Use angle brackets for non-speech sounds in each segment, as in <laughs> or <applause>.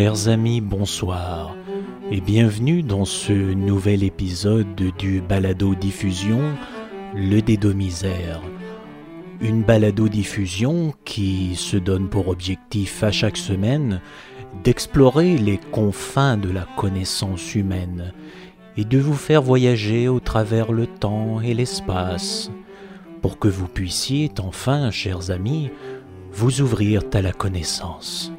Chers amis, bonsoir et bienvenue dans ce nouvel épisode du Balado Diffusion, le Dédomisère. Une balado diffusion qui se donne pour objectif à chaque semaine d'explorer les confins de la connaissance humaine et de vous faire voyager au travers le temps et l'espace pour que vous puissiez enfin, chers amis, vous ouvrir à la connaissance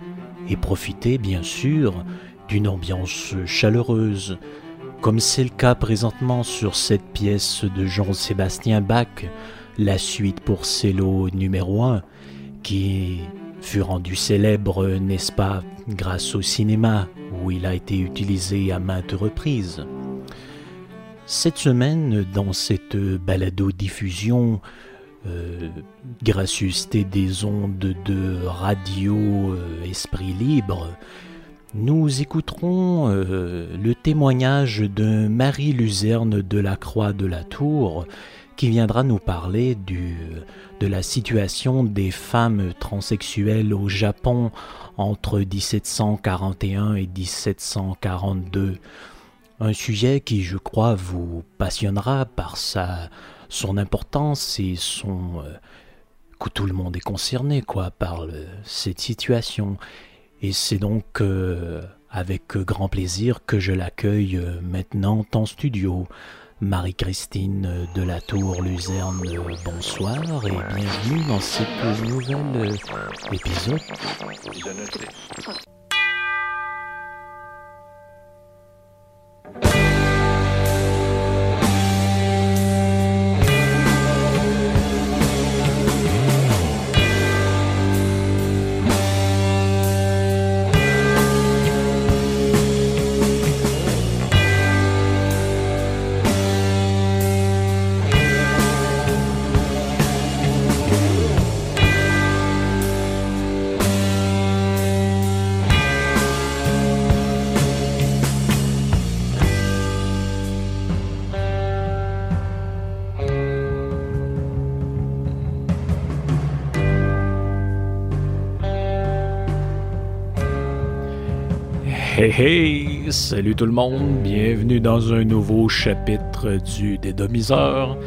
profiter bien sûr d'une ambiance chaleureuse, comme c'est le cas présentement sur cette pièce de Jean-Sébastien Bach, la suite pour cello numéro 1, qui fut rendue célèbre, n'est-ce pas, grâce au cinéma, où il a été utilisé à maintes reprises. Cette semaine, dans cette balado-diffusion, euh, gracieuseté des ondes de radio euh, Esprit Libre, nous écouterons euh, le témoignage de Marie Luzerne de la Croix de la Tour, qui viendra nous parler du, de la situation des femmes transsexuelles au Japon entre 1741 et 1742. Un sujet qui, je crois, vous passionnera par sa, son importance et son... Euh, que tout le monde est concerné, quoi, par cette situation. Et c'est donc euh, avec grand plaisir que je l'accueille euh, maintenant en studio. Marie-Christine de la Tour Luzerne, bonsoir et bienvenue dans ce nouvel épisode. Hey hey, salut tout le monde, bienvenue dans un nouveau chapitre du Dédomiseur.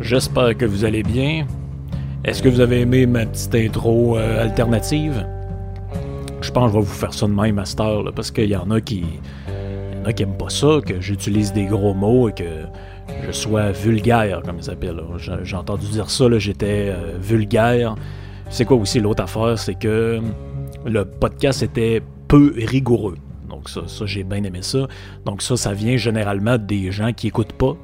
J'espère que vous allez bien. Est-ce que vous avez aimé ma petite intro euh, alternative? Je pense que je vais vous faire ça de même, Master, parce qu'il y en a qui. Aiment pas ça, que j'utilise des gros mots et que je sois vulgaire, comme ils s'appelle. J'ai entendu dire ça, j'étais euh, vulgaire. C'est quoi aussi l'autre affaire? C'est que le podcast était peu rigoureux. Donc ça, ça j'ai bien aimé ça. Donc ça, ça vient généralement des gens qui écoutent pas.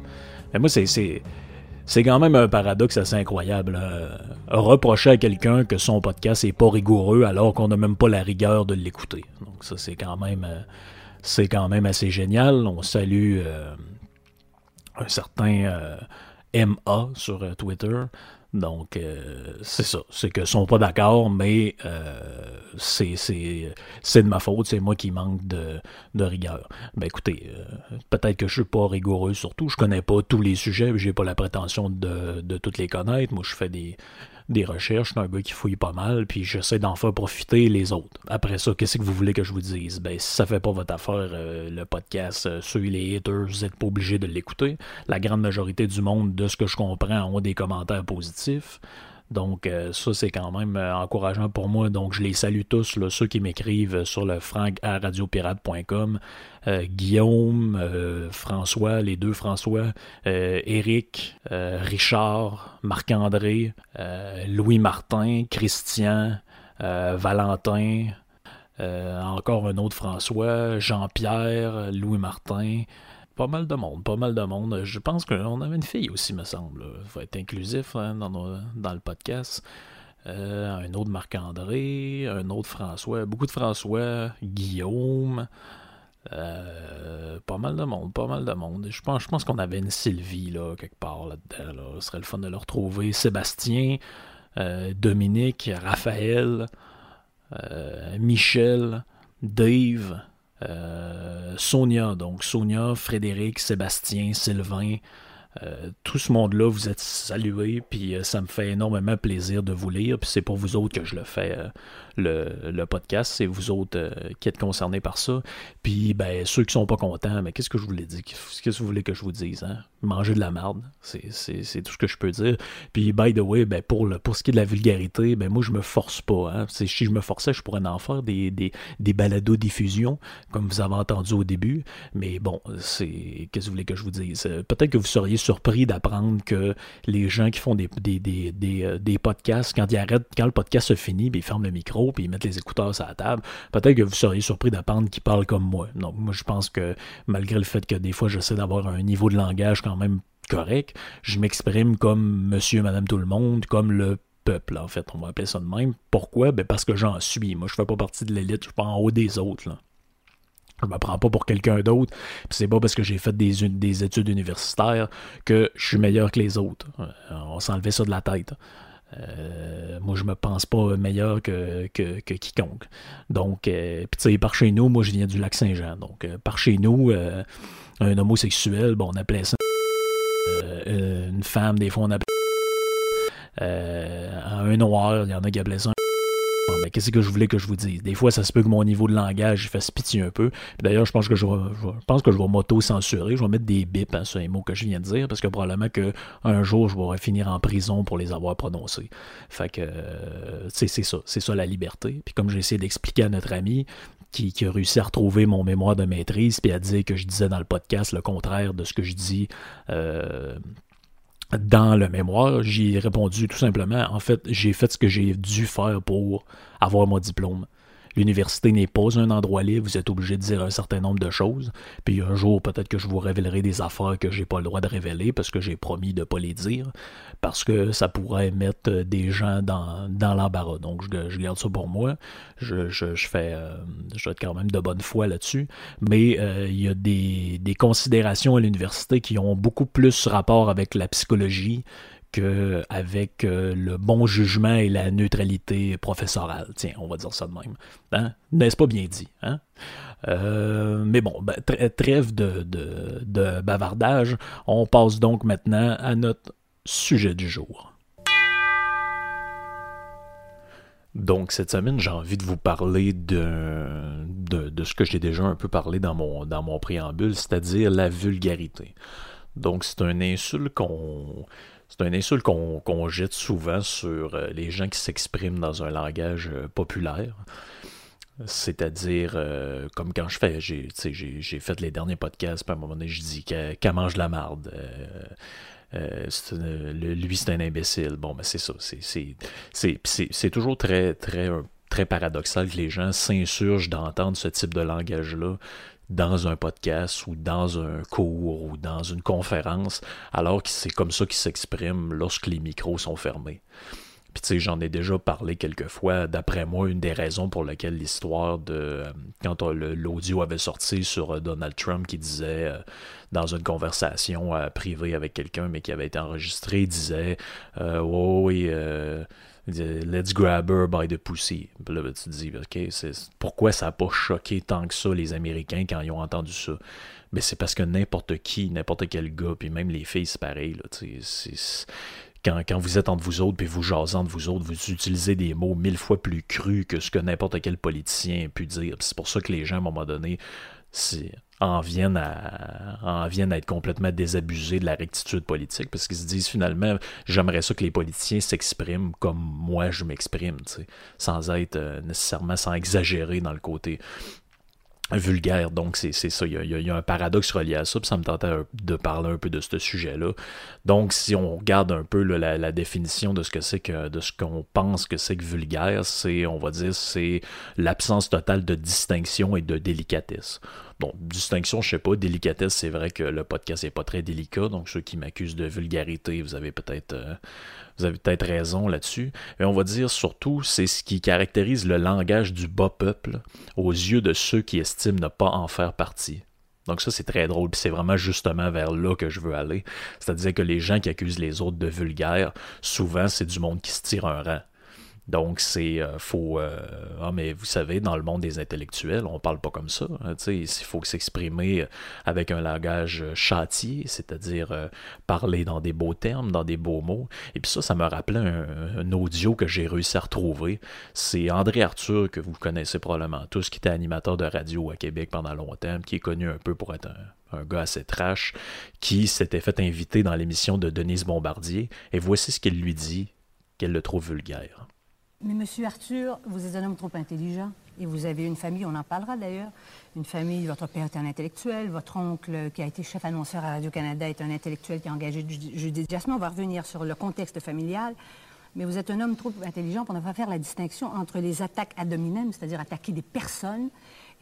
Mais moi, c'est, c'est, quand même un paradoxe assez incroyable. Hein. Reprocher à quelqu'un que son podcast est pas rigoureux alors qu'on n'a même pas la rigueur de l'écouter. Donc ça, c'est quand même, euh, c'est quand même assez génial. On salue euh, un certain euh, MA sur Twitter donc, euh, c'est ça. C'est que sont pas d'accord, mais euh, c'est, de ma faute. C'est moi qui manque de, rigueur. Ben écoutez, euh, peut-être que je suis pas rigoureux surtout. Je connais pas tous les sujets. J'ai pas la prétention de, de tous les connaître. Moi, je fais des, des recherches, un gars qui fouille pas mal, puis j'essaie d'en faire profiter les autres. Après ça, qu'est-ce que vous voulez que je vous dise? Ben, si ça fait pas votre affaire, euh, le podcast, euh, ceux les haters, vous n'êtes pas obligés de l'écouter. La grande majorité du monde, de ce que je comprends, ont des commentaires positifs. Donc, euh, ça, c'est quand même euh, encourageant pour moi. Donc, je les salue tous, ceux qui m'écrivent sur le frank à radiopirate.com. Euh, Guillaume, François, les deux François, Eric, Richard, Marc-André, Louis-Martin, Christian, Valentin, encore un autre François, Jean-Pierre, Louis-Martin, pas mal de monde, pas mal de monde. Je pense qu'on avait une fille aussi, me semble. Il faut être inclusif hein, dans, le podcast. Euh, un autre Marc-André, un autre François, beaucoup de François, Guillaume. Euh, pas mal de monde, pas mal de monde. Je pense, qu'on avait une Sylvie là, quelque part là-dedans. Ce serait le fun de le retrouver. Sébastien, euh, Dominique, Raphaël, Michel, Dave. Euh, Sonia, donc Sonia, Frédéric, Sébastien, Sylvain, Euh, tout ce monde-là, vous êtes salués, puis ça me fait énormément plaisir de vous lire, puis c'est pour vous autres que je le fais, le, podcast, c'est vous autres qui êtes concernés par ça. Puis, ben, ceux qui sont pas contents, mais qu'est-ce que je vous l'ai dit? Qu'est-ce que vous voulez que je vous dise, hein? Manger de la merde, c'est tout ce que je peux dire. Puis, by the way, ben, pour, le, pour ce qui est de la vulgarité, ben, moi, je me force pas, hein? Si je me forçais, je pourrais en faire des, des, des balados-diffusions, comme vous avez entendu au début. Mais bon, c'est. Qu'est-ce que vous voulez que je vous dise? Peut-être que vous seriez surpris d'apprendre que les gens qui font des, des, des, des, euh, podcasts, quand ils arrêtent, quand le podcast se finit, ils ferment le micro puis ils mettent les écouteurs sur la table. Peut-être que vous seriez surpris d'apprendre qu'ils parlent comme moi. Donc, moi, je pense que malgré le fait que des fois, j'essaie d'avoir un niveau de langage quand même correct, je m'exprime comme monsieur, madame, tout le monde, comme le peuple, en fait. On va appeler ça de même. Pourquoi? Ben parce que j'en suis. Moi, je fais pas partie de l'élite, je suis pas en haut des autres. Je me prends pas pour quelqu'un d'autre. Puis c'est pas parce que j'ai fait des, des, études universitaires que je suis meilleur que les autres. Euh, on s'enlevait ça de la tête. Euh, moi, je me pense pas meilleur que, que, quiconque. Donc, euh, puis tu sais, par chez nous, moi, je viens du lac Saint-Jean. Donc, par chez nous, un homosexuel, bon, on appelait ça une femme, des fois, on appelait un noir, il y en a qui appelaient ça ben, qu'est-ce que je voulais que je vous dise? Des fois, ça se peut que mon niveau de langage fasse pitié un peu. D'ailleurs, je pense que je vais, pense que je vais m'auto-censurer. Je vais mettre des bips sur les mots que je viens de dire, parce que probablement qu'un jour, je vais finir en prison pour les avoir prononcés. Fait que, euh, c'est ça. C'est ça la liberté. Puis comme j'ai essayé d'expliquer à notre ami, qui, a réussi à retrouver mon mémoire de maîtrise, puis à dire que je disais dans le podcast le contraire de ce que je dis euh, dans le mémoire, j'ai répondu tout simplement, en fait, j'ai fait ce que j'ai dû faire pour avoir mon diplôme. L'université n'est pas un endroit libre, vous êtes obligé de dire un certain nombre de choses. Puis un jour, peut-être que je vous révélerai des affaires que j'ai pas le droit de révéler parce que j'ai promis de pas les dire, parce que ça pourrait mettre des gens dans, dans l'embarras. Donc je, garde ça pour moi. Je, fais, euh, je dois être quand même de bonne foi là-dessus. Mais euh, il y a des considérations à l'université qui ont beaucoup plus rapport avec la psychologie avec euh, le bon jugement et la neutralité professorale. Tiens, on va dire ça de même. Hein? N'est-ce pas bien dit? Hein? Euh, mais bon, ben, trêve de, bavardage. On passe donc maintenant à notre sujet du jour. Donc, cette semaine, j'ai envie de vous parler de, de, ce que j'ai déjà un peu parlé dans mon, dans mon préambule, c'est-à-dire la vulgarité. Donc, c'est un insulte qu'on c'est un insulte qu'on jette souvent sur euh, les gens qui s'expriment dans un langage euh, populaire. C'est-à-dire, euh, comme quand je fais, j'ai fait les derniers podcasts, puis à un moment donné, je dis qu'elle mange la marde. lui, c'est un imbécile. Bon, ben c'est ça. C'est toujours très, très, très paradoxal que les gens s'insurgent d'entendre ce type de langage-là dans un podcast ou dans un cours ou dans une conférence, alors que c'est comme ça qu'ils s'expriment lorsque les micros sont fermés. Puis tu sais, j'en ai déjà parlé quelques fois. D'après moi, une des raisons pour lesquelles l'histoire de euh, quand l'audio avait sorti sur euh, Donald Trump qui disait euh, dans une conversation privée avec quelqu'un, mais qui avait été enregistré, disait oh, oui. Let's grab her by the pussy. Puis là, ben, tu te dis, OK, pourquoi ça n'a pas choqué tant que ça les Américains quand ils ont entendu ça? Mais c'est parce que n'importe qui, n'importe quel gars, puis même les filles, c'est pareil. quand, quand, vous êtes entre vous autres, puis vous jasez entre vous autres, vous utilisez des mots mille fois plus crus que ce que n'importe quel politicien a pu dire. C'est pour ça que les gens, à un moment donné, en viennent, à, être complètement désabusés de la rectitude politique parce qu'ils se disent finalement j'aimerais ça que les politiciens s'expriment comme moi je m'exprime, sans être euh, nécessairement sans exagérer dans le côté vulgaire. Donc, c'est ça. Il y, a, un paradoxe relié à ça. Puis ça me tentait de parler un peu de ce sujet-là. Donc, si on regarde un peu la, définition de ce que c'est que de ce qu'on pense que c'est que vulgaire, c'est, on va dire, c'est l'absence totale de distinction et de délicatesse. Bon, distinction, je sais pas, délicatesse, c'est vrai que le podcast n'est pas très délicat, donc ceux qui m'accusent de vulgarité, vous avez peut-être euh, vous avez peut-être raison là-dessus. Mais on va dire surtout, c'est ce qui caractérise le langage du bas peuple aux yeux de ceux qui estiment ne pas en faire partie. Donc ça, c'est très drôle, puis c'est vraiment justement vers là que je veux aller. C'est-à-dire que les gens qui accusent les autres de vulgaire, souvent, c'est du monde qui se tire un rang. Donc, c'est euh, faut. Euh, ah, mais vous savez, dans le monde des intellectuels, on parle pas comme ça. Hein, il faut s'exprimer avec un langage châtié, c'est-à-dire parler dans des beaux termes, dans des beaux mots. Et puis ça, ça me rappelait un, audio que j'ai réussi à retrouver. C'est André Arthur, que vous connaissez probablement tous, qui était animateur de radio à Québec pendant longtemps, qui est connu un peu pour être un, un gars assez trash, qui s'était fait inviter dans l'émission de Denise Bombardier. Et voici ce qu'il lui dit, qu'elle le trouve vulgaire. Mais monsieur Arthur, vous êtes un homme trop intelligent et vous avez une famille, on en parlera d'ailleurs, une famille, votre père est un intellectuel, votre oncle qui a été chef annonceur à Radio-Canada est un intellectuel qui a engagé Jasmin. On va revenir sur le contexte familial. Mais vous êtes un homme trop intelligent pour ne pas faire la distinction entre les attaques ad hominem, c'est-à-dire attaquer des personnes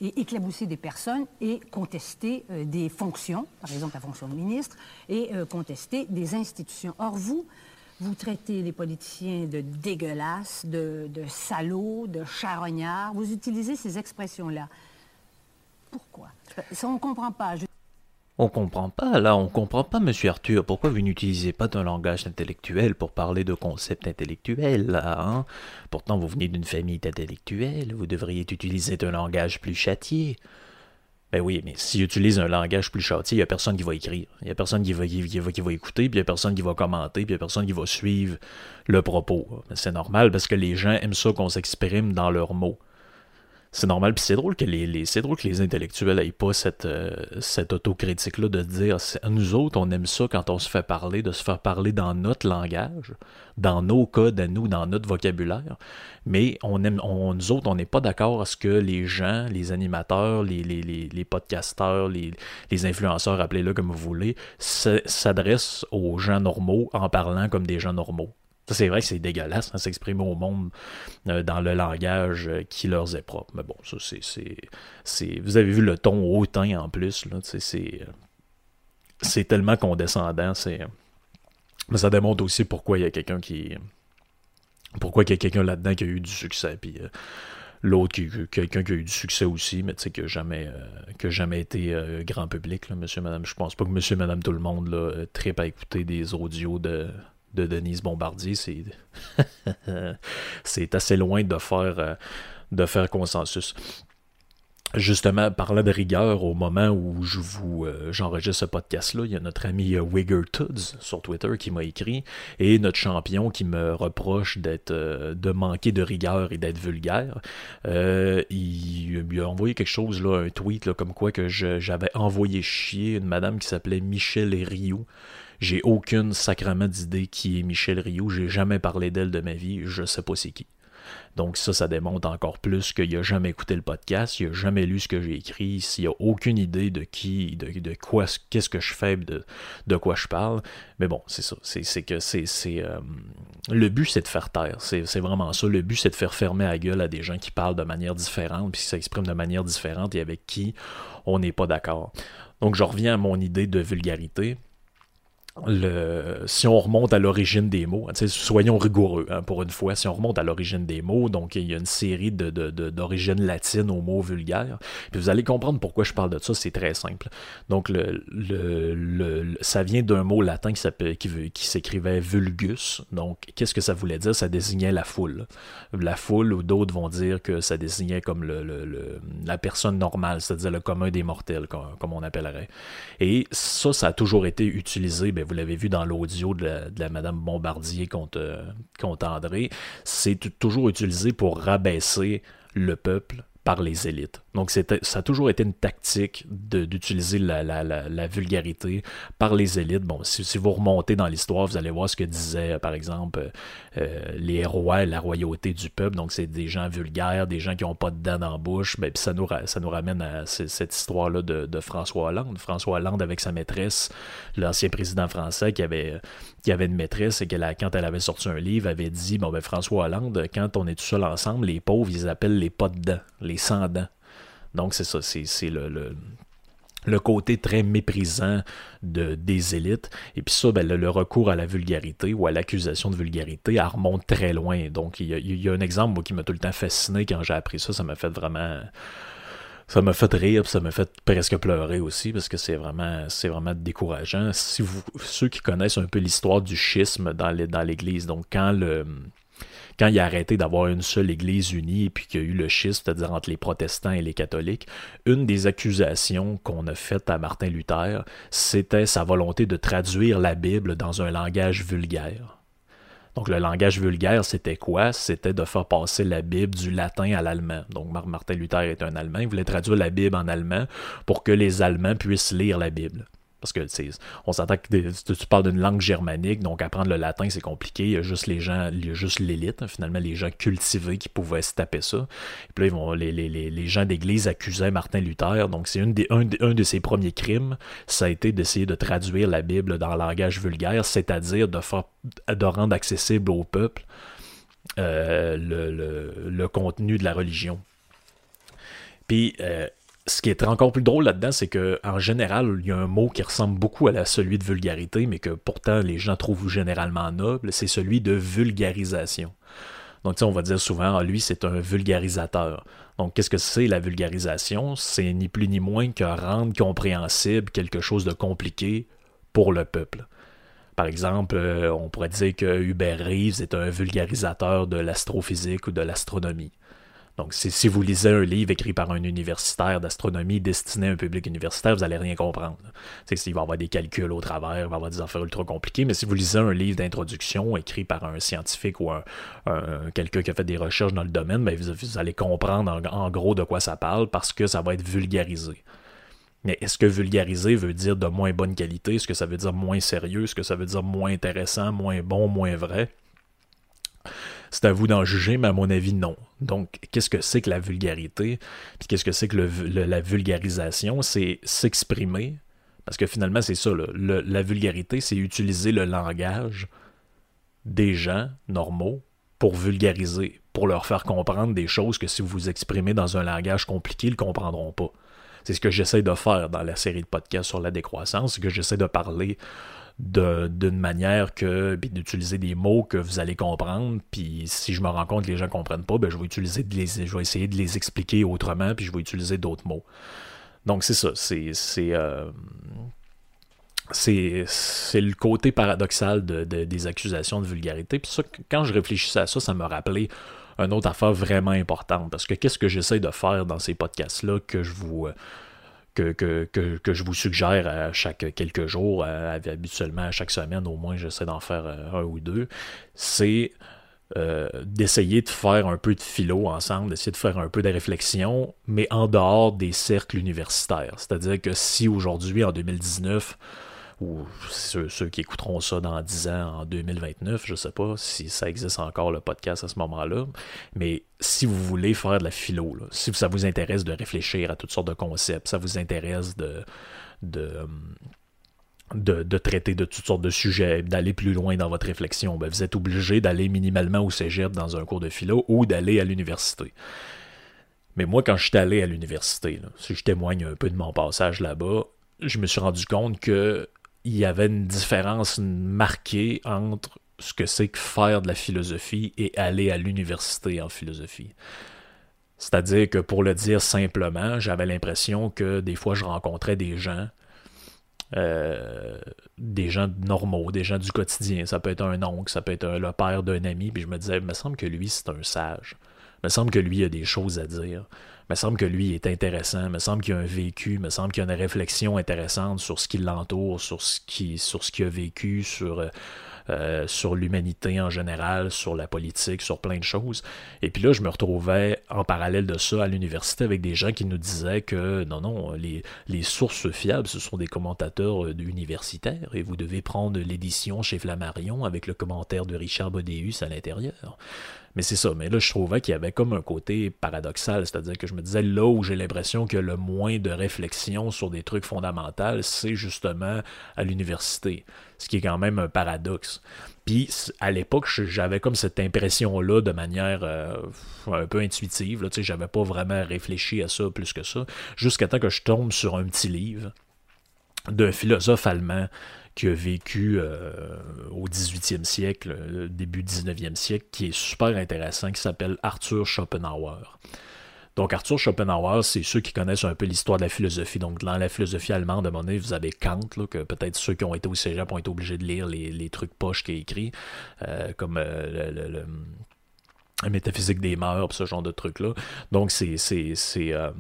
et éclabousser des personnes et contester euh, des fonctions, par exemple la fonction de ministre, et euh, contester des institutions. Or, vous, vous traitez les politiciens de dégueulasses, de, salauds, de charognards. Vous utilisez ces expressions-là. Pourquoi? On ne comprend pas. On comprend pas, là, on comprend pas, monsieur Arthur. Pourquoi vous n'utilisez pas d'un langage intellectuel pour parler de concepts intellectuels, là, hein? Pourtant, vous venez d'une famille d'intellectuels, vous devriez utiliser un langage plus châtié. Ben oui, mais s'il utilise un langage plus châtié, il n'y a personne qui va écrire. Il n'y a personne qui va, qui, va, qui va écouter, puis il n'y a personne qui va commenter, puis il n'y a personne qui va suivre le propos. C'est normal parce que les gens aiment ça qu'on s'exprime dans leurs mots c'est normal. Puis c'est drôle que les, intellectuels n'aient pas cette, euh, cette autocritique-là de dire nous autres, on aime ça quand on se fait parler, de se faire parler dans notre langage, dans nos codes à nous, dans notre vocabulaire. Mais on aime, nous autres, on n'est pas d'accord à ce que les gens, les animateurs, les, les, les, podcasteurs, les influenceurs, appelez-le comme vous voulez, s'adressent aux gens normaux en parlant comme des gens normaux c'est vrai que c'est dégueulasse, hein, s'exprimer au monde euh, dans le langage euh, qui leur est propre. Mais bon, ça, c'est. Vous avez vu le ton hautain en plus, là, c'est. Euh, c'est tellement condescendant, c'est. Mais ça démontre aussi pourquoi il y a quelqu'un qui. Pourquoi il y a quelqu'un là-dedans qui a eu du succès, puis l'autre qui, quelqu'un qui a eu du succès aussi, mais tu sais, qui n'a jamais, jamais été grand public, là, monsieur, madame. Je pense pas que monsieur, madame, tout le monde, là, tripe à écouter des audios de, de Denise Bombardier, <laughs> c'est assez loin de faire, euh, de faire consensus. Justement, parlant de rigueur, au moment où je vous euh, j'enregistre ce podcast-là, il y a notre ami euh, Wigger Tuds sur Twitter qui m'a écrit et notre champion qui me reproche d'être de manquer de rigueur et d'être vulgaire. il, lui a envoyé quelque chose là, un tweet comme quoi que j'avais envoyé chier une madame qui s'appelait Michelle Rioux j'ai aucune sacrement d'idée qui est Michel Rioux. J'ai jamais parlé d'elle de ma vie. Je sais pas c'est qui. Donc ça, ça démontre encore plus qu'il n'a jamais écouté le podcast, il n'a jamais lu ce que j'ai écrit, s'il a aucune idée de qui, de, de quoi, qu'est-ce que je fais, de, quoi je parle. Mais bon, c'est ça. C'est, que c'est euh, le but, c'est de faire taire. C'est, vraiment ça. Le but, c'est de faire fermer la gueule à des gens qui parlent de manière différente, puis qui s'expriment de manière différente et avec qui on n'est pas d'accord. Donc je reviens à mon idée de vulgarité si on remonte à l'origine des mots, soyons rigoureux hein, pour une fois, si on remonte à l'origine des mots, donc il y a une série de, d'origine latine aux mots vulgaires, puis vous allez comprendre pourquoi je parle de ça, c'est très simple. Donc ça vient d'un mot latin qui, qui, s'écrivait vulgus, donc qu'est-ce que ça voulait dire? Ça désignait la foule. La foule, ou d'autres vont dire que ça désignait comme la personne normale, c'est-à-dire le commun des mortels, comme, on appellerait. Et ça, ça a toujours été utilisé, vous l'avez vu dans l'audio de, la, Madame Bombardier contre, euh, contre André, c'est toujours utilisé pour rabaisser le peuple par les élites. Donc ça a toujours été une tactique d'utiliser la, vulgarité par les élites. Bon, si, vous remontez dans l'histoire, vous allez voir ce que disaient, par exemple, euh, les rois, la royauté du peuple. Donc c'est des gens vulgaires, des gens qui n'ont pas de dents dans la bouche. Ben, ça nous, ça nous ramène à cette histoire-là de, de, François Hollande. François Hollande avec sa maîtresse, l'ancien président français qui avait, qui avait une maîtresse et que quand elle avait sorti un livre, avait dit, bon ben François Hollande, quand on est tout seul ensemble, les pauvres, ils appellent les pas les sans dents. Donc, c'est ça, c'est le, le, côté très méprisant de, des élites. Et puis ça, ben, le, recours à la vulgarité ou à l'accusation de vulgarité, elle remonte très loin. Donc, il y a, un exemple qui m'a tout le temps fasciné quand j'ai appris ça. Ça m'a fait vraiment ça m'a fait rire, ça m'a fait presque pleurer aussi, parce que c'est vraiment, c'est vraiment décourageant. Si vous, ceux qui connaissent un peu l'histoire du schisme dans l'Église, donc quand il a arrêté d'avoir une seule Église unie, et puis qu'il y a eu le schisme, c'est-à-dire entre les protestants et les catholiques, une des accusations qu'on a faites à Martin Luther, c'était sa volonté de traduire la Bible dans un langage vulgaire. Donc le langage vulgaire, c'était quoi? C'était de faire passer la Bible du latin à l'allemand. Donc Martin Luther est un Allemand, il voulait traduire la Bible en allemand pour que les Allemands puissent lire la Bible. Parce que on s'entend que tu parles d'une langue germanique, donc apprendre le latin, c'est compliqué. Il y a juste les gens, il y a juste l'élite, finalement, les gens cultivés qui pouvaient se taper ça. Et puis là, ils vont, les, les, les gens d'église accusaient Martin Luther. Donc, c'est un, un, de ses premiers crimes, ça a été d'essayer de traduire la Bible dans le langage vulgaire, c'est-à-dire de, de rendre accessible au peuple euh, le, le, le, contenu de la religion. Puis, euh, ce qui est encore plus drôle là-dedans, c'est que en général, il y a un mot qui ressemble beaucoup à celui de vulgarité, mais que pourtant les gens trouvent généralement noble, c'est celui de vulgarisation. Donc, on va dire souvent, ah, lui, c'est un vulgarisateur. Donc, qu'est-ce que c'est la vulgarisation? C'est ni plus ni moins que rendre compréhensible quelque chose de compliqué pour le peuple. Par exemple, euh, on pourrait dire que Hubert Reeves est un vulgarisateur de l'astrophysique ou de l'astronomie. Donc, si, vous lisez un livre écrit par un universitaire d'astronomie destiné à un public universitaire, vous n'allez rien comprendre. C'est s'il va y avoir des calculs au travers, il va y avoir des affaires ultra compliquées, mais si vous lisez un livre d'introduction écrit par un scientifique ou un, quelqu'un qui a fait des recherches dans le domaine, ben, vous, allez comprendre en, gros de quoi ça parle parce que ça va être vulgarisé. Mais est-ce que vulgariser veut dire de moins bonne qualité? Est-ce que ça veut dire moins sérieux? Est-ce que ça veut dire moins intéressant, moins bon, moins vrai? C'est à vous d'en juger, mais à mon avis, non. Donc, qu'est-ce que c'est que la vulgarité? Puis qu'est-ce que c'est que la vulgarisation? C'est s'exprimer. Parce que finalement, c'est ça. la vulgarité, c'est utiliser le langage des gens normaux pour vulgariser, pour leur faire comprendre des choses que si vous vous exprimez dans un langage compliqué, ils ne comprendront pas. C'est ce que j'essaie de faire dans la série de podcasts sur la décroissance, c'est que j'essaie de parler d'une manière que d'utiliser des mots que vous allez comprendre. Puis si je me rends compte que les gens ne comprennent pas, ben, je vais utiliser je vais essayer de les expliquer autrement, puis je vais utiliser d'autres mots. Donc c'est ça, c'est euh, le côté paradoxal de, des accusations de vulgarité. Puis ça, quand je réfléchissais à ça, ça me rappelait une autre affaire vraiment importante. Parce que qu'est-ce que j'essaie de faire dans ces podcasts-là que je vous, euh, que, je vous suggère à chaque quelques jours, habituellement à chaque semaine, au moins j'essaie d'en faire euh, un ou deux, c'est euh, d'essayer de faire un peu de philo ensemble, d'essayer de faire un peu de réflexion, mais en dehors des cercles universitaires. C'est-à-dire que si aujourd'hui, en 2019, ou ceux, qui écouteront ça dans 10 ans, en 2029, je ne sais pas si ça existe encore le podcast à ce moment-là, mais si vous voulez faire de la philo, si ça vous intéresse de réfléchir à toutes sortes de concepts, ça vous intéresse de, de, de, traiter de toutes sortes de sujets, d'aller plus loin dans votre réflexion, ben vous êtes obligé d'aller minimalement au cégep dans un cours de philo ou d'aller à l'université. Mais moi, quand je suis allé à l'université, si je témoigne un peu de mon passage là-bas, je me suis rendu compte que il y avait une différence marquée entre ce que c'est que faire de la philosophie et aller à l'université en philosophie. C'est-à-dire que pour le dire simplement, j'avais l'impression que des fois je rencontrais des gens, euh, des gens normaux, des gens du quotidien. Ça peut être un oncle, ça peut être le père d'un ami, puis je me disais, il me semble que lui c'est un sage. Il me semble que lui a des choses à dire me semble que lui est intéressant, me semble qu'il a un vécu, me semble qu'il a une réflexion intéressante sur ce qui l'entoure, sur ce qui sur ce qu'il a vécu, sur euh, euh, sur l'humanité en général, sur la politique, sur plein de choses. Et puis là, je me retrouvais en parallèle de ça à l'université avec des gens qui nous disaient que non, non, les, les sources fiables, ce sont des commentateurs euh, universitaires et vous devez prendre l'édition chez Flammarion avec le commentaire de Richard Bodéus à l'intérieur. Mais c'est ça. Mais là, je trouvais qu'il y avait comme un côté paradoxal. C'est-à-dire que je me disais, là où j'ai l'impression que le moins de réflexion sur des trucs fondamentaux, c'est justement à l'université. Ce qui est quand même un paradoxe. Puis à l'époque, j'avais comme cette impression-là de manière euh, un peu intuitive. Là, j'avais pas vraiment réfléchi à ça plus que ça. Jusqu'à temps que je tombe sur un petit livre d'un philosophe allemand qui a vécu euh, au 18e siècle, euh, début 19e siècle, qui est super intéressant, qui s'appelle Arthur Schopenhauer. Donc Arthur Schopenhauer, c'est ceux qui connaissent un peu l'histoire de la philosophie. Donc dans la philosophie allemande, à un moment donné, vous avez Kant, que peut-être ceux qui ont été au cégep ont été obligés de lire les, trucs poches qu'il a écrits, euh, comme le, métaphysique des mœurs, ce genre de trucs-là. Donc, c'est, c'est, c'est euh,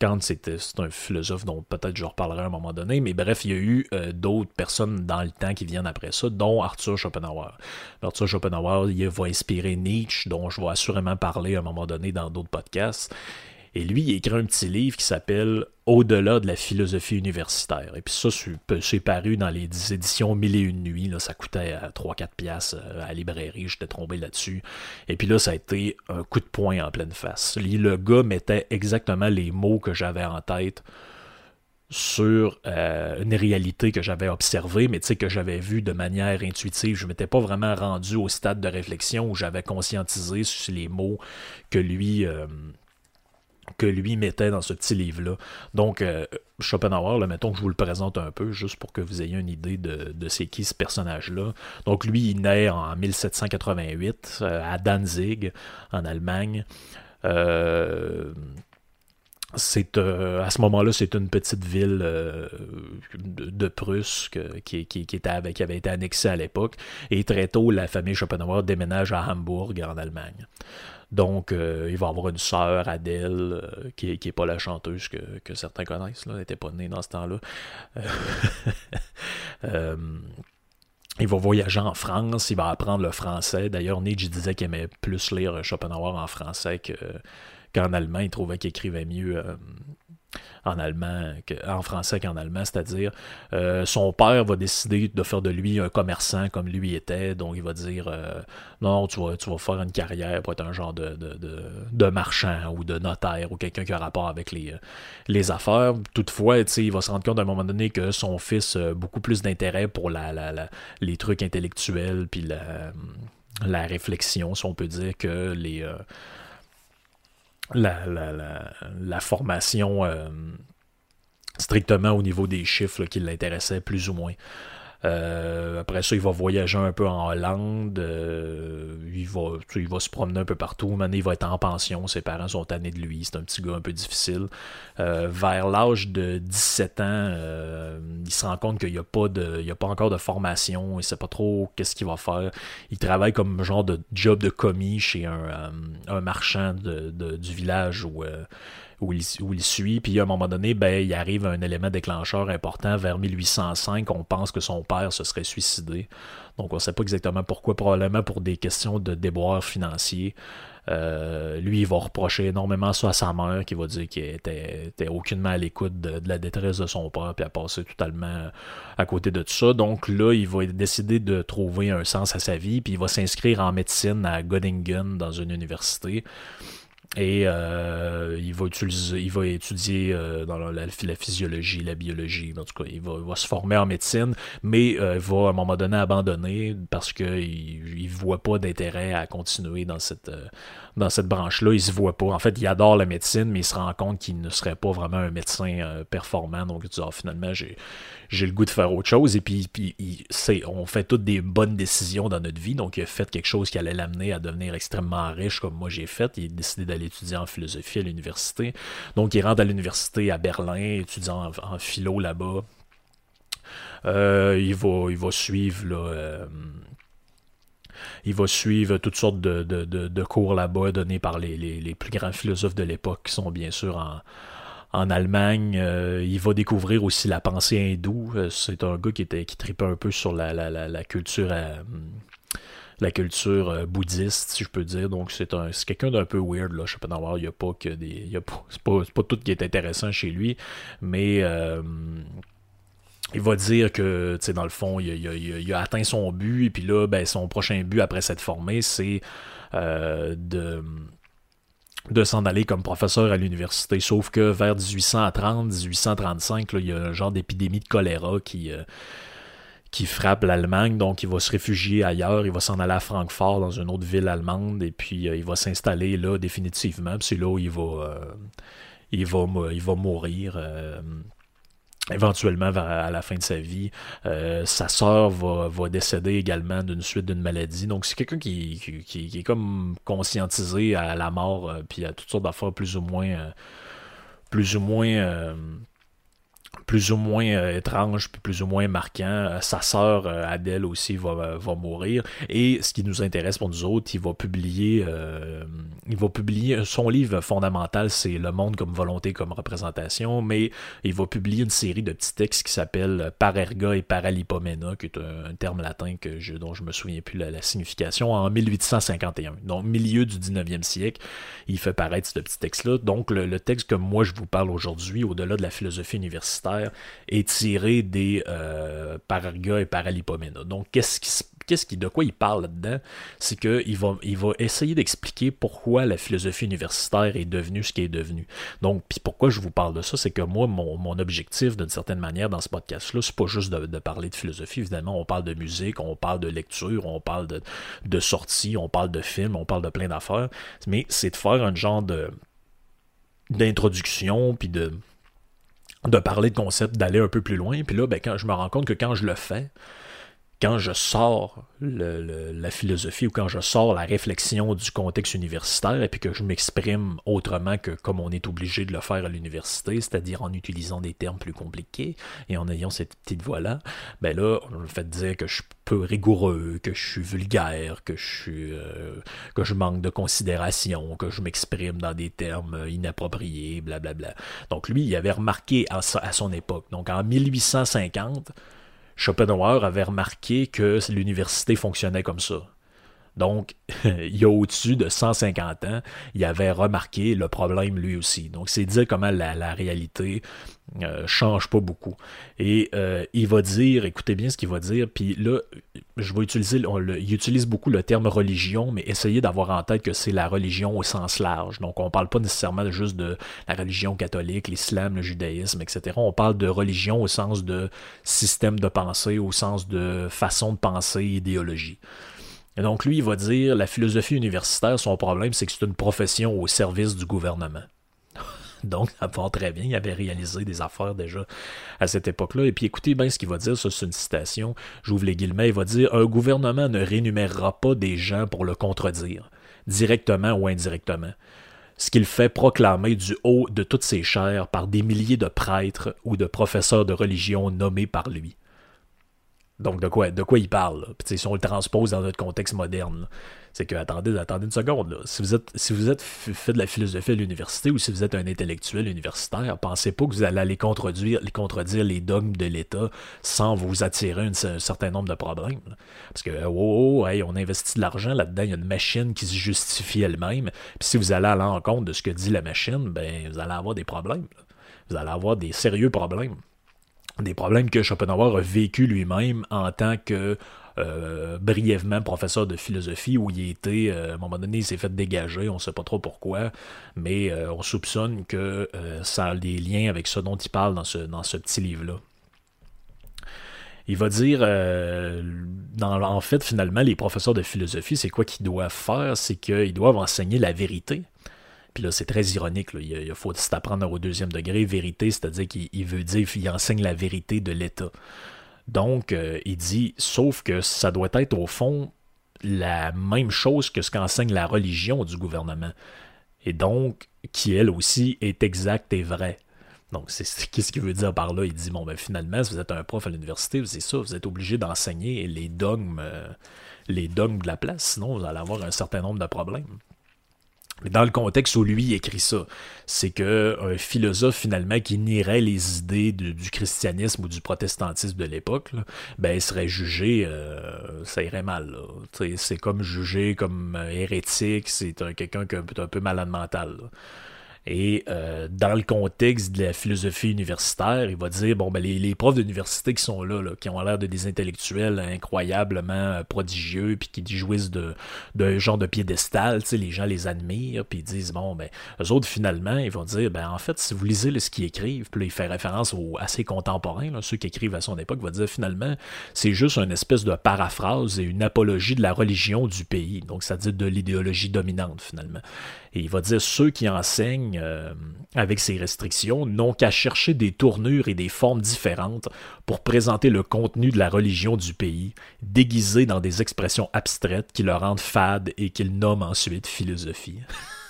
Kant, c'est un philosophe dont peut-être je reparlerai à un moment donné, mais bref, il y a eu euh, d'autres personnes dans le temps qui viennent après ça, dont Arthur Schopenhauer. Arthur Schopenhauer, il va inspirer Nietzsche, dont je vais assurément parler à un moment donné dans d'autres podcasts. Et lui, il écrit un petit livre qui s'appelle Au-delà de la philosophie universitaire. Et puis ça, c'est paru dans les éditions Mille et une nuits. Là, ça coûtait 3-4 euh, piastres euh, à la librairie. J'étais tombé là-dessus. Et puis là, ça a été un coup de poing en pleine face. Le gars mettait exactement les mots que j'avais en tête sur euh, une réalité que j'avais observée, mais que j'avais vue de manière intuitive. Je ne m'étais pas vraiment rendu au stade de réflexion où j'avais conscientisé sur les mots que lui, que lui mettait dans ce petit livre-là. Donc, euh, Schopenhauer, là, mettons que je vous le présente un peu, juste pour que vous ayez une idée de, de c'est qui ce personnage-là. Donc, lui, il naît en 1788 euh, à Danzig, en Allemagne. Euh, c'est à ce moment-là, c'est une petite ville de, Prusse qui, qui, avait été annexée à l'époque. Et très tôt, la famille Schopenhauer déménage à Hambourg, en Allemagne. Donc, euh, il va avoir une sœur, Adèle, euh, qui n'est est pas la chanteuse que, certains connaissent. Là. Elle n'était pas née dans ce temps-là. <laughs> Euh, il va voyager en France, il va apprendre le français. D'ailleurs, Nietzsche disait qu'il aimait plus lire Schopenhauer en français qu'en allemand. Il trouvait qu'il écrivait mieux en allemand, en français qu'en allemand, c'est-à-dire euh, son père va décider de faire de lui un commerçant comme lui était, donc il va dire euh, non, tu vas, tu vas faire une carrière pour être un genre de, marchand ou de notaire ou quelqu'un qui a rapport avec les, les affaires. Toutefois, il va se rendre compte à un moment donné que son fils a beaucoup plus d'intérêt pour la, la, les trucs intellectuels puis la, la réflexion, si on peut dire, que les euh, la, la, la, formation euh, strictement au niveau des chiffres qui l'intéressait plus ou moins. Euh, après ça, il va voyager un peu en Hollande. Euh, il, va, il va se promener un peu partout. Maintenant, il va être en pension. Ses parents sont tannés de lui. C'est un petit gars un peu difficile. Euh, vers l'âge de 17 ans, il se rend compte qu'il n'y a, pas de, a pas encore de formation. Il ne sait pas trop qu'est-ce qu'il va faire. Il travaille comme genre de job de commis chez un, un marchand de, du village où où il, suit, puis à un moment donné, ben, il arrive un élément déclencheur important vers 1805. On pense que son père se serait suicidé. Donc on ne sait pas exactement pourquoi, probablement pour des questions de déboire financier. Euh, lui, il va reprocher énormément ça à sa mère, qui va dire qu'il était, aucunement à l'écoute de, la détresse de son père, puis a passé totalement à côté de tout ça. Donc là, il va décider de trouver un sens à sa vie, puis il va s'inscrire en médecine à Göttingen, dans une université. Et euh, il, va utiliser, il va étudier euh, dans la, physiologie, la biologie, en tout cas, il va, se former en médecine, mais euh, il va à un moment donné abandonner parce qu'il ne voit pas d'intérêt à continuer dans cette, dans cette branche-là. Il se voit pas. En fait, il adore la médecine, mais il se rend compte qu'il ne serait pas vraiment un médecin performant. Donc, il dit, ah, finalement, j'ai, j'ai le goût de faire autre chose. Et puis, on fait toutes des bonnes décisions dans notre vie. Donc, il a fait quelque chose qui allait l'amener à devenir extrêmement riche, comme moi j'ai fait. Il a décidé d'aller étudier en philosophie à l'université. Donc, il rentre à l'université à Berlin, étudiant en, philo là-bas. Euh, il, va, il va suivre euh, il va suivre toutes sortes de, cours là-bas donnés par les, les, plus grands philosophes de l'époque qui sont bien sûr en, en Allemagne. Euh, il va découvrir aussi la pensée hindoue. Euh, c'est un gars qui, était, qui tripait un peu sur la, la, la, culture euh, la culture bouddhiste, si je peux dire. Donc, c'est un c'est quelqu'un d'un peu weird, là. Schopenhauer, il n'y a pas que des. Pas, c'est, pas, pas, tout qui est intéressant chez lui, mais. Il va dire que, tu sais, dans le fond, il a, atteint son but, et puis là, ben, son prochain but après s'être formé, c'est de de s'en aller comme professeur à l'université. Sauf que vers 1830-1835, il y a un genre d'épidémie de choléra qui, euh, qui frappe l'Allemagne. Donc, il va se réfugier ailleurs. Il va s'en aller à Francfort, dans une autre ville allemande. Et puis, euh, il va s'installer là définitivement. c'est là où euh, il va mourir éventuellement à la fin de sa vie. Euh, sa sœur va, décéder également d'une suite d'une maladie. Donc c'est quelqu'un qui, qui, est comme conscientisé à la mort, euh, puis à toutes sortes d'affaires plus ou moins... Euh, plus ou moins plus ou moins euh, étrange, puis plus ou moins marquant. Euh, sa sœur euh, Adèle aussi va, va, mourir. Et ce qui nous intéresse pour nous autres, il va publier, il va publier son livre fondamental, c'est Le monde comme volonté, comme représentation, mais il va publier une série de petits textes qui s'appellent Parerga et Paralipomena, qui est un, terme latin que je, dont je me souviens plus la, signification, en 1851. Donc, milieu du 19e siècle, il fait paraître ce petit texte-là. Donc, le texte que moi je vous parle aujourd'hui, au-delà de la philosophie universitaire, est tiré des euh, Pararga et Paralipomena. Donc, qu'est-ce qu'est-ce qui, de quoi il parle là-dedans, c'est qu'il va, il va essayer d'expliquer pourquoi la philosophie universitaire est devenue ce qu'elle est devenue. Donc, puis pourquoi je vous parle de ça, c'est que moi, mon, objectif, d'une certaine manière, dans ce podcast-là, c'est pas juste de, parler de philosophie, évidemment, on parle de musique, on parle de lecture, on parle de, de sorties, on parle de films, on parle de plein d'affaires, mais c'est de faire un genre de d'introduction, puis de de parler de concept, d'aller un peu plus loin. Puis là, ben, quand je me rends compte que quand je le fais, quand je sors la philosophie ou quand je sors la réflexion du contexte universitaire et puis que je m'exprime autrement que comme on est obligé de le faire à l'université, c'est-à-dire en utilisant des termes plus compliqués et en ayant cette petite voix-là, ben là, le fait de dire que je suis peu rigoureux, que je suis vulgaire, que je euh, que je manque de considération, que je m'exprime dans des termes inappropriés, blablabla. Donc lui, il avait remarqué à son époque, donc en 1850, Schopenhauer avait remarqué que l'université fonctionnait comme ça. Donc, <laughs> il y a au-dessus de 150 ans, il avait remarqué le problème lui aussi. Donc, c'est dire comment la, réalité euh, change pas beaucoup. Et euh, il va dire, écoutez bien ce qu'il va dire, puis là, je vais utiliser, il utilise beaucoup le terme religion, mais essayez d'avoir en tête que c'est la religion au sens large. Donc, on ne parle pas nécessairement juste de la religion catholique, l'islam, le judaïsme, etc. On parle de religion au sens de système de pensée, au sens de façon de penser, idéologie. Et donc lui, il va dire, la philosophie universitaire, son problème, c'est que c'est une profession au service du gouvernement. <laughs> Donc, ça très bien. Il avait réalisé des affaires déjà à cette époque-là. Et puis, écoutez bien ce qu'il va dire. Ça, c'est une citation. J'ouvre les guillemets. Il va dire Un gouvernement ne rémunérera pas des gens pour le contredire, directement ou indirectement. Ce qu'il fait proclamer du haut de toutes ses chairs par des milliers de prêtres ou de professeurs de religion nommés par lui. Donc, de quoi, de quoi il parle? Puis, si on le transpose dans notre contexte moderne, c'est que, attendez, attendez une seconde. Si vous êtes, si vous êtes fait de la philosophie à l'université ou si vous êtes un intellectuel universitaire, pensez pas que vous allez aller contredire, les dogmes de l'État sans vous attirer un, certain nombre de problèmes. Parce que, oh, oh, hey, on investit de l'argent là-dedans, il y a une machine qui se justifie elle-même. Puis si vous allez à l'encontre de ce que dit la machine, ben, vous allez avoir des problèmes. Vous allez avoir des sérieux problèmes des problèmes que Schopenhauer a vécu lui-même en tant que euh, brièvement professeur de philosophie où il était, euh, à un moment donné, il s'est fait dégager, on ne sait pas trop pourquoi, mais euh, on soupçonne que ça a des liens avec ce dont il parle dans ce, petit livre-là. Il va dire, en fait, finalement, les professeurs de philosophie, c'est quoi qu'ils doivent faire? C'est qu'ils doivent enseigner la vérité. Puis là, c'est très ironique. Il, faut s'apprendre au deuxième degré. Vérité, c'est-à-dire qu'il veut dire qu'il enseigne la vérité de l'État. Donc, euh, il dit, sauf que ça doit être au fond la même chose que ce qu'enseigne la religion du gouvernement. Et donc, qui elle aussi est exacte et vraie. Donc, c'est qu'est-ce qu'il veut dire par là? Il dit, bon, ben finalement, si vous êtes un prof à l'université, c'est ça, vous êtes obligé d'enseigner les dogmes, euh, les dogmes de la place, sinon vous allez avoir un certain nombre de problèmes. Dans le contexte où lui écrit ça, c'est que un philosophe finalement qui nierait les idées du christianisme ou du protestantisme de l'époque, ben serait jugé, euh, ça irait mal. C'est comme jugé comme hérétique, c'est quelqu'un qui a un peu malade mental. Et euh, dans le contexte de la philosophie universitaire, il va dire bon ben les, profs d'université qui sont là, qui ont l'air de des intellectuels incroyablement euh, prodigieux, puis qui jouissent de d'un genre de piédestal, les gens les admirent, puis ils disent bon ben eux autres finalement ils vont dire ben en fait si vous lisez ce qu'ils écrivent, puis là, il fait référence aux assez contemporains, ceux qui écrivent à son époque, va dire finalement c'est juste une espèce de paraphrase et une apologie de la religion du pays, donc ça dit de l'idéologie dominante finalement. Et il va dire ceux qui enseignent euh, avec ces restrictions n'ont qu'à chercher des tournures et des formes différentes pour présenter le contenu de la religion du pays, déguisé dans des expressions abstraites qui le rendent fade et qu'ils nomment ensuite philosophie. <laughs>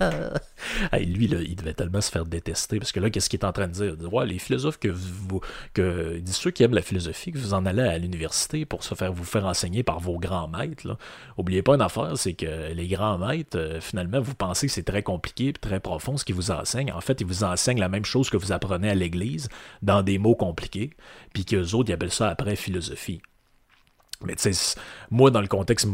<laughs> lui, là, il devait tellement se faire détester. Parce que là, qu'est-ce qu'il est en train de dire? ouais, les philosophes que vous. Que, ceux qui aiment la philosophie, que vous en allez à l'université pour se faire vous faire enseigner par vos grands maîtres. Là. Oubliez pas une affaire, c'est que les grands maîtres, euh, finalement, vous pensez que c'est très compliqué et très profond ce qu'ils vous enseignent. En fait, ils vous enseignent la même chose que vous apprenez à l'église, dans des mots compliqués, puis qu'eux autres, ils appellent ça après philosophie. Mais tu sais, moi, dans le contexte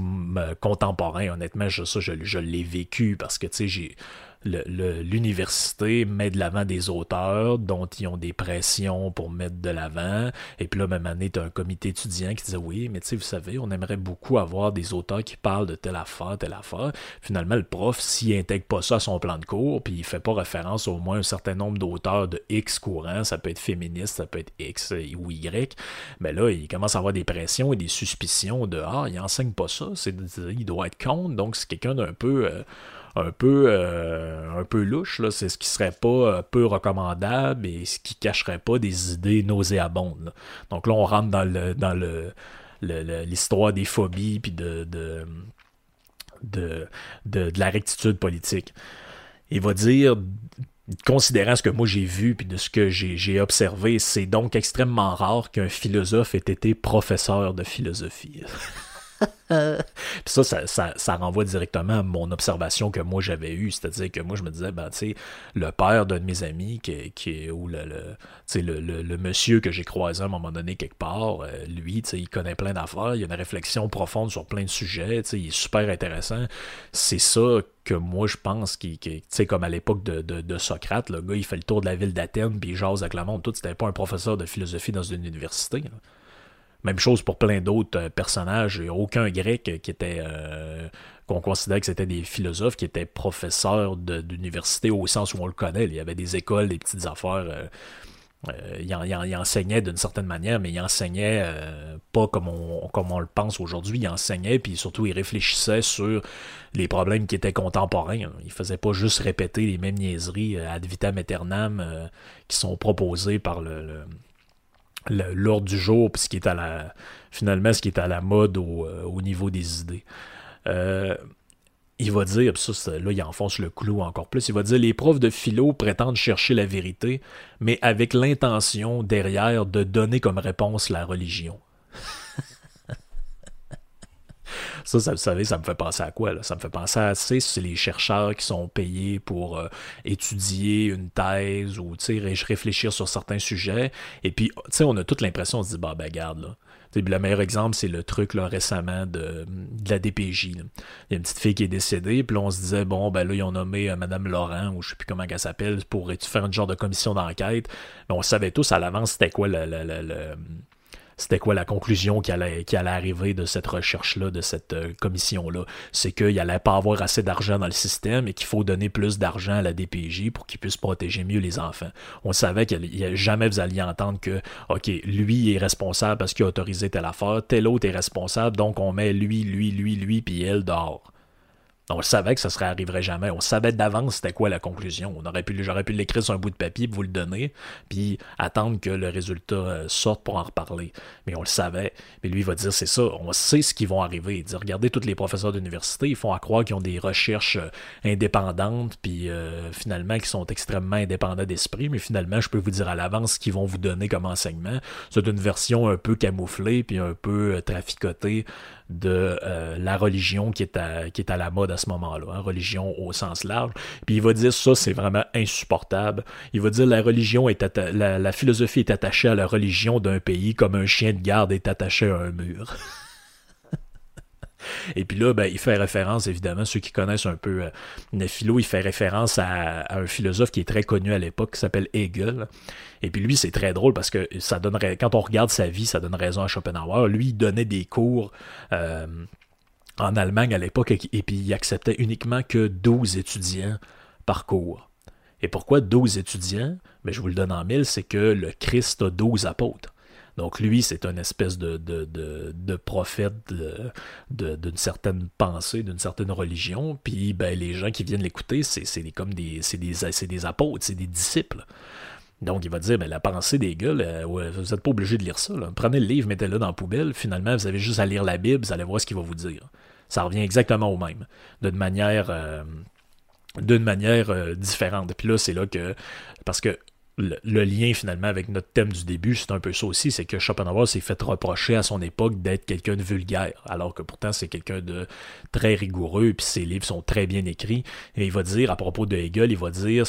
contemporain, honnêtement, je, ça, je, je l'ai vécu parce que, tu sais, j'ai l'université met de l'avant des auteurs dont ils ont des pressions pour mettre de l'avant. Et puis là, même année, tu as un comité étudiant qui disait Oui, mais tu sais, vous savez, on aimerait beaucoup avoir des auteurs qui parlent de telle affaire, telle affaire. Finalement, le prof, s'il intègre pas ça à son plan de cours, puis il fait pas référence au moins un certain nombre d'auteurs de X courant, ça peut être féministe, ça peut être X ou Y, mais là, il commence à avoir des pressions et des suspicions de Ah, il enseigne pas ça, c'est, il doit être contre, donc c'est quelqu'un d'un peu. Euh, un peu, euh, un peu louche. C'est ce qui serait pas euh, peu recommandable et ce qui cacherait pas des idées nauséabondes. Donc là, on rentre dans le dans le, l'histoire des phobies puis de de, de, de, la rectitude politique. Il va dire considérant ce que moi j'ai vu puis de ce que j'ai observé, c'est donc extrêmement rare qu'un philosophe ait été professeur de philosophie. <laughs> ça, ça, renvoie directement à mon observation que moi j'avais eue. C'est-à-dire que moi je me disais, ben, le père d'un de mes amis, qui, qui ou le, le, le, monsieur que j'ai croisé à un moment donné quelque part, euh, lui, tu il connaît plein d'affaires, il a une réflexion profonde sur plein de sujets, il est super intéressant. C'est ça que moi je pense qui, comme à l'époque de, de, Socrate le gars il fait le tour de la ville d'Athènes puis il jase avec le monde tout c'était pas un professeur de philosophie dans une université même chose pour plein d'autres euh, personnages. Il aucun grec qui était euh, qu'on considérait que c'était des philosophes qui étaient professeurs d'université au sens où on le connaît. Il y avait des écoles, des petites affaires. Euh, il, enseignait d'une certaine manière, mais il enseignait pas comme on, comme on le pense aujourd'hui. Il enseignait, puis surtout, il réfléchissait sur les problèmes qui étaient contemporains. Il faisait pas juste répéter les mêmes niaiseries ad vitam aeternam qui sont proposées par le l'ordre du jour, puis ce qui est à la, finalement, ce qui est à la mode au, euh, niveau des idées. Euh, il va dire, ça, là, il enfonce le clou encore plus, il va dire les profs de philo prétendent chercher la vérité, mais avec l'intention derrière de donner comme réponse la religion. Ça, vous savez, ça me fait penser à quoi? Là? Ça me fait penser à, c'est les chercheurs qui sont payés pour euh, étudier une thèse ou, réfléchir sur certains sujets. Et puis, tu sais, on a toute l'impression, on se dit, bah, ben, garde, là. Le meilleur exemple, c'est le truc là, récemment de, la DPJ. Il y a une petite fille qui est décédée, puis on se disait, bon, ben là, ils ont nommé euh, Madame Laurent, ou je sais plus comment elle s'appelle, pour faire un genre de commission d'enquête. Mais on savait tous à l'avance c'était quoi le, c'était quoi la conclusion qui allait, qui allait arriver de cette recherche-là, de cette euh, commission-là? C'est qu'il allait pas avoir assez d'argent dans le système et qu'il faut donner plus d'argent à la DPJ pour qu'il puisse protéger mieux les enfants. On savait qu'il jamais vous alliez entendre que, OK, lui est responsable parce qu'il a autorisé telle affaire, tel autre est responsable, donc on met lui, lui, lui, lui, puis elle dehors. On savait que ça ne arriverait jamais. On savait d'avance c'était quoi la conclusion. On aurait pu, j'aurais pu l'écrire sur un bout de papier vous le donner, puis attendre que le résultat euh, sorte pour en reparler. Mais on le savait. Mais lui, va dire c'est ça. On sait ce qui va arriver. Il dit regardez tous les professeurs d'université, ils font à croire qu'ils ont des recherches euh, indépendantes, puis euh, finalement qui sont extrêmement indépendants d'esprit. Mais finalement, je peux vous dire à l'avance ce qu'ils vont vous donner comme enseignement. C'est une version un peu camouflée, puis un peu traficotée de euh, la religion qui est, à, qui est à la mode à ce moment-là, hein, religion au sens large. Puis il va dire ça, c'est vraiment insupportable. Il va dire la religion est la, la philosophie est attachée à la religion d'un pays comme un chien de garde est attaché à un mur. <laughs> Et puis là, ben, il fait référence, évidemment, ceux qui connaissent un peu euh, philo, il fait référence à, un philosophe qui est très connu à l'époque, qui s'appelle Hegel. Et puis lui, c'est très drôle parce que ça donnerait, quand on regarde sa vie, ça donne raison à Schopenhauer. Lui, il donnait des cours. Euh, en Allemagne à l'époque, et puis il acceptait uniquement que 12 étudiants par cours. Et pourquoi 12 étudiants? Mais ben, je vous le donne en mille, c'est que le Christ a 12 apôtres. Donc lui, c'est une espèce de, de, prophète d'une certaine pensée, d'une certaine religion. Puis ben, les gens qui viennent l'écouter, c'est comme des, des, des apôtres, c'est des disciples. Donc, il va dire, ben, la pensée des gars, vous n'êtes pas obligé de lire ça. Prenez le livre, mettez-le dans la poubelle. Finalement, vous avez juste à lire la Bible, vous allez voir ce qu'il va vous dire. Ça revient exactement au même. D'une manière, euh, manière euh, différente. Puis là, c'est là que. Parce que le, lien finalement avec notre thème du début, c'est un peu ça aussi, c'est que Schopenhauer s'est fait reprocher à son époque d'être quelqu'un de vulgaire, alors que pourtant c'est quelqu'un de très rigoureux, puis ses livres sont très bien écrits. Et il va dire, à propos de Hegel, il va dire,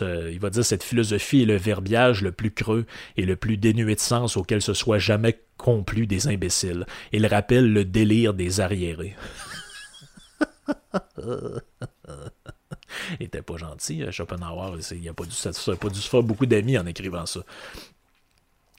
il va dire cette philosophie est le verbiage le plus creux et le plus dénué de sens auquel se soit jamais complu des imbéciles. Il rappelle le délire des arriérés. <laughs> il <laughs> était pas gentil, euh, Schopenhauer. Il n'a pas, dû, pas dû se faire beaucoup d'amis en écrivant ça.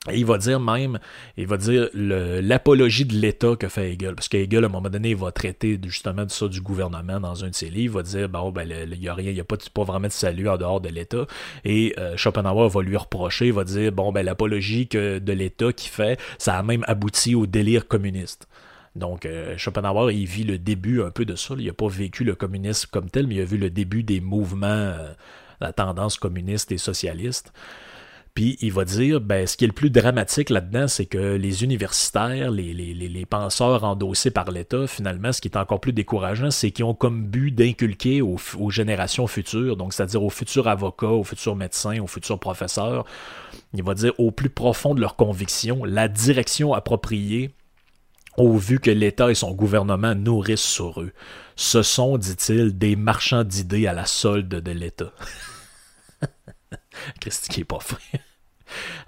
Et il va dire même, il va dire l'apologie de l'État que fait Hegel. Parce qu'Hegel, à un moment donné, il va traiter justement de ça du gouvernement dans un de ses livres. Il va dire, bon, ben, il n'y a rien, il n'y a pas, pas, vraiment de salut en dehors de l'État. Et euh, Schopenhauer va lui reprocher, il va dire, bon, ben, l'apologie de l'État qu'il fait, ça a même abouti au délire communiste. Donc, euh, Schopenhauer, il vit le début un peu de ça. Il n'a pas vécu le communisme comme tel, mais il a vu le début des mouvements, euh, la tendance communiste et socialiste. Puis il va dire, ben, ce qui est le plus dramatique là-dedans, c'est que les universitaires, les, penseurs endossés par l'État, finalement, ce qui est encore plus décourageant, c'est qu'ils ont comme but d'inculquer aux, aux, générations futures, donc c'est-à-dire aux futurs avocats, aux futurs médecins, aux futurs professeurs, il va dire au plus profond de leurs convictions, la direction appropriée au vu que l'État et son gouvernement nourrissent sur eux. Ce sont, dit-il, des marchands d'idées à la solde de l'État. <laughs> Christy qui est pas.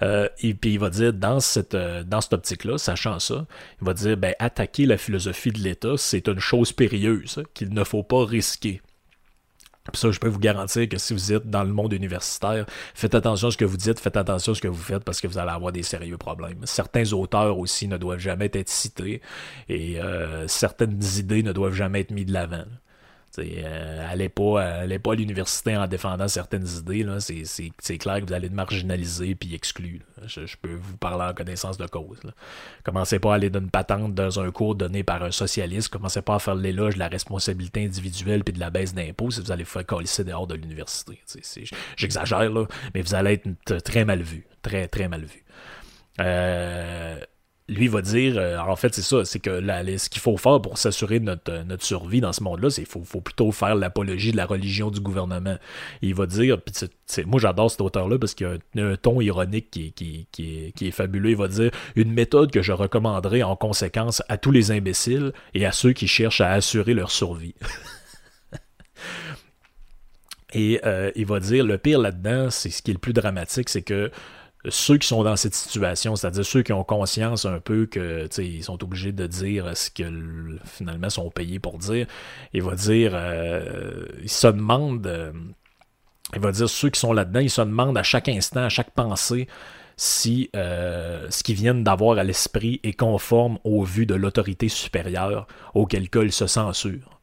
Euh, et puis il va dire, dans cette, euh, dans cette optique-là, sachant ça, il va dire, ben, attaquer la philosophie de l'État, c'est une chose périlleuse qu'il ne faut pas risquer ça, je peux vous garantir que si vous êtes dans le monde universitaire, faites attention à ce que vous dites, faites attention à ce que vous faites parce que vous allez avoir des sérieux problèmes. Certains auteurs aussi ne doivent jamais être cités et euh, certaines idées ne doivent jamais être mises de l'avant. Euh, allez pas, allez pas à l'université en défendant certaines idées. C'est, clair que vous allez être marginalisé puis exclu. Je, peux vous parler en connaissance de cause. Commencez pas à aller d'une patente dans un cours donné par un socialiste. Commencez pas à faire l'éloge de la responsabilité individuelle puis de la baisse d'impôts si vous allez faire colisser dehors de l'université. j'exagère, là, mais vous allez être très mal vu. Très, très mal vu. Euh, lui va dire, euh, en fait, c'est ça, c'est que ce qu'il faut faire pour s'assurer de notre, euh, notre, survie dans ce monde-là, c'est qu'il faut, plutôt faire l'apologie de la religion du gouvernement. il va dire, puis moi j'adore cet auteur-là parce qu'il a un, ton ironique qui, qui, qui, est, fabuleux. Il va dire une méthode que je recommanderais en conséquence à tous les imbéciles et à ceux qui cherchent à assurer leur survie. <laughs> et euh, il va dire, le pire là-dedans, c'est ce qui est le plus dramatique, c'est que ceux qui sont dans cette situation, c'est-à-dire ceux qui ont conscience un peu que ils sont obligés de dire ce que finalement sont payés pour dire, il va dire, euh, se euh, dire ceux qui sont là-dedans, ils se demandent à chaque instant, à chaque pensée, si euh, ce qu'ils viennent d'avoir à l'esprit est conforme au vu de l'autorité supérieure, auquel cas ils se censurent.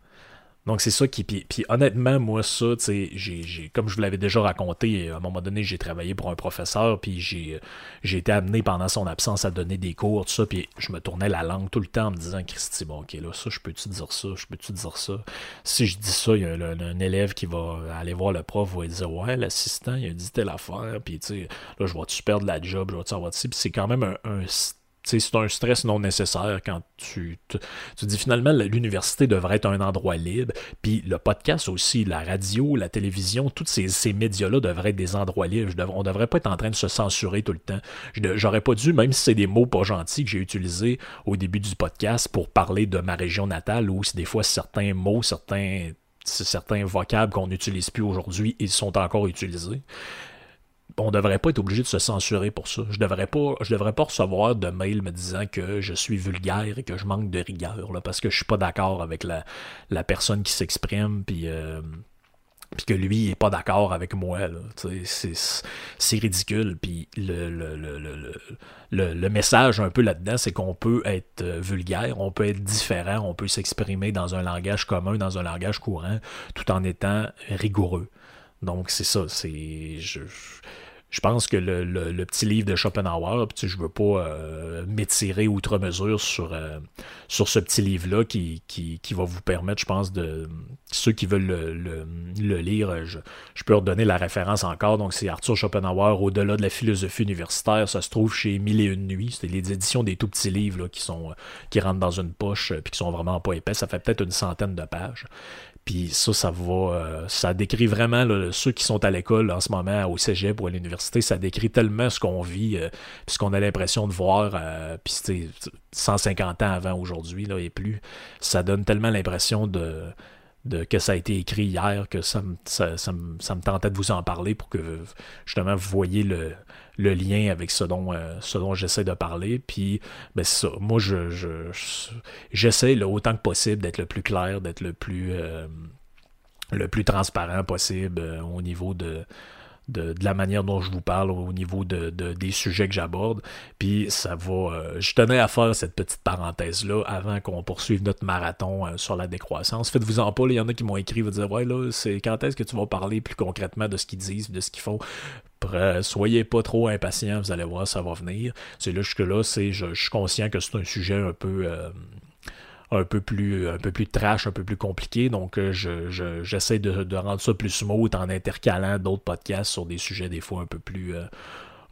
Donc c'est ça qui. Puis, honnêtement, moi, ça, tu sais, comme je vous l'avais déjà raconté, à un moment donné, j'ai travaillé pour un professeur, puis j'ai, été amené pendant son absence à donner des cours, tout ça, puis je me tournais la langue tout le temps en me disant, Christy, bon, ok, là, ça, je peux-tu dire ça, je peux-tu dire ça? Si je dis ça, il y a un, élève qui va aller voir le prof, va dire, ouais, l'assistant, il a dit telle affaire, puis tu sais, là, je vais-tu perdre la job, je vais-tu avoir Puis c'est quand même un c'est un stress non nécessaire quand tu, tu, dis finalement l'université devrait être un endroit libre, puis le podcast aussi, la radio, la télévision, tous ces, ces médias-là devraient être des endroits libres. On devrait pas être en train de se censurer tout le temps. J'aurais pas dû, même si c'est des mots pas gentils que j'ai utilisés au début du podcast pour parler de ma région natale, ou si des fois certains mots, certains certains vocables qu'on n'utilise plus aujourd'hui, ils sont encore utilisés on devrait pas être obligé de se censurer pour ça. Je devrais pas, je devrais pas recevoir de mail me disant que je suis vulgaire et que je manque de rigueur, parce que je suis pas d'accord avec la, personne qui s'exprime, euh, puis que lui est pas d'accord avec moi. C'est ridicule. Le, message un peu là-dedans, c'est qu'on peut être euh, vulgaire, on peut être différent, on peut s'exprimer dans un langage commun, dans un langage courant, tout en étant rigoureux. Donc c'est ça, c'est je pense que le, petit livre de Schopenhauer, puis je veux pas euh, m'étirer outre mesure sur, euh, sur ce petit livre-là qui, qui, va vous permettre, je pense, de ceux qui veulent le, lire, je, peux redonner la référence encore. Donc, c'est Arthur Schopenhauer, Au-delà de la philosophie universitaire. Ça se trouve chez Mille et une nuits. C'est les éditions des tout petits livres qui, sont, qui rentrent dans une poche puis qui sont vraiment pas épais. Ça fait peut-être une centaine de pages. Puis ça, ça va, euh, ça décrit vraiment ceux qui sont à l'école en ce moment, au cégep ou à l'université, ça décrit tellement ce qu'on vit, euh, ce qu'on a l'impression de voir, euh, puis 150 ans avant aujourd'hui, là, et plus, ça donne tellement l'impression de, de, que ça a été écrit hier que ça me, tentait de vous en parler pour que justement vous voyez le, lien avec ce dont, euh, ce dont j'essaie de parler. Puis, ben, ça. Moi, je, j'essaie autant que possible d'être le plus clair, d'être le plus, euh, le plus transparent possible euh, au niveau de, de, la manière dont je vous parle au niveau de, des sujets que j'aborde. Puis ça va. je tenais à faire cette petite parenthèse-là avant qu'on poursuive notre marathon sur la décroissance. Faites-vous en pas, il y en a qui m'ont écrit, vous dire Ouais, là, c'est quand est-ce que tu vas parler plus concrètement de ce qu'ils disent, de ce qu'ils font? Soyez pas trop impatients, vous allez voir, ça va venir. C'est là jusque-là, c'est je, suis conscient que c'est un sujet un peu euh, un peu plus un peu plus trash, un peu plus compliqué. Donc euh, je, j'essaie de, rendre ça plus smooth en intercalant d'autres podcasts sur des sujets des fois un peu plus euh,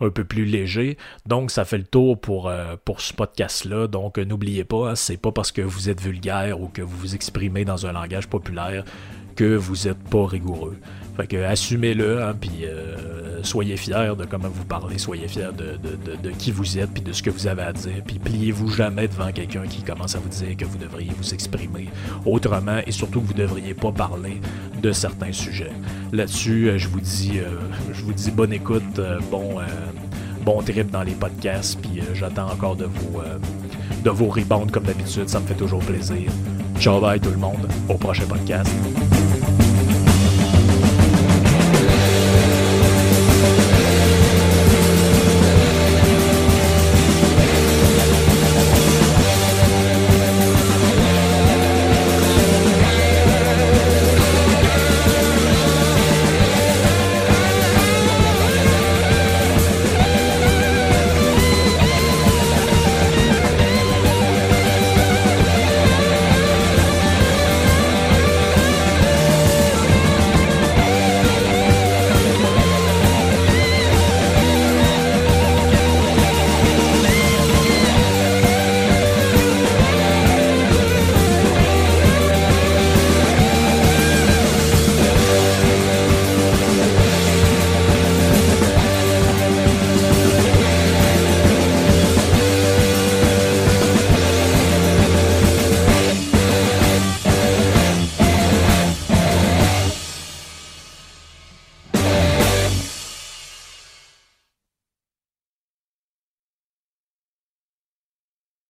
un peu plus légers. Donc, ça fait le tour pour, pour ce podcast-là. Donc, n'oubliez pas, hein, c'est pas parce que vous êtes vulgaire ou que vous vous exprimez dans un langage populaire que vous n'êtes pas rigoureux. Fait que assumez-le, hein, puis euh, soyez fiers de comment vous parlez, soyez fiers de, qui vous êtes, puis de ce que vous avez à dire, puis pliez-vous jamais devant quelqu'un qui commence à vous dire que vous devriez vous exprimer autrement, et surtout que vous ne devriez pas parler de certains sujets. Là-dessus, euh, je vous dis, euh, je vous dis bonne écoute, bon, bon trip dans les podcasts, puis j'attends encore de vos, de vos rebounds comme d'habitude, ça me fait toujours plaisir. Ciao bye tout le monde, au prochain podcast.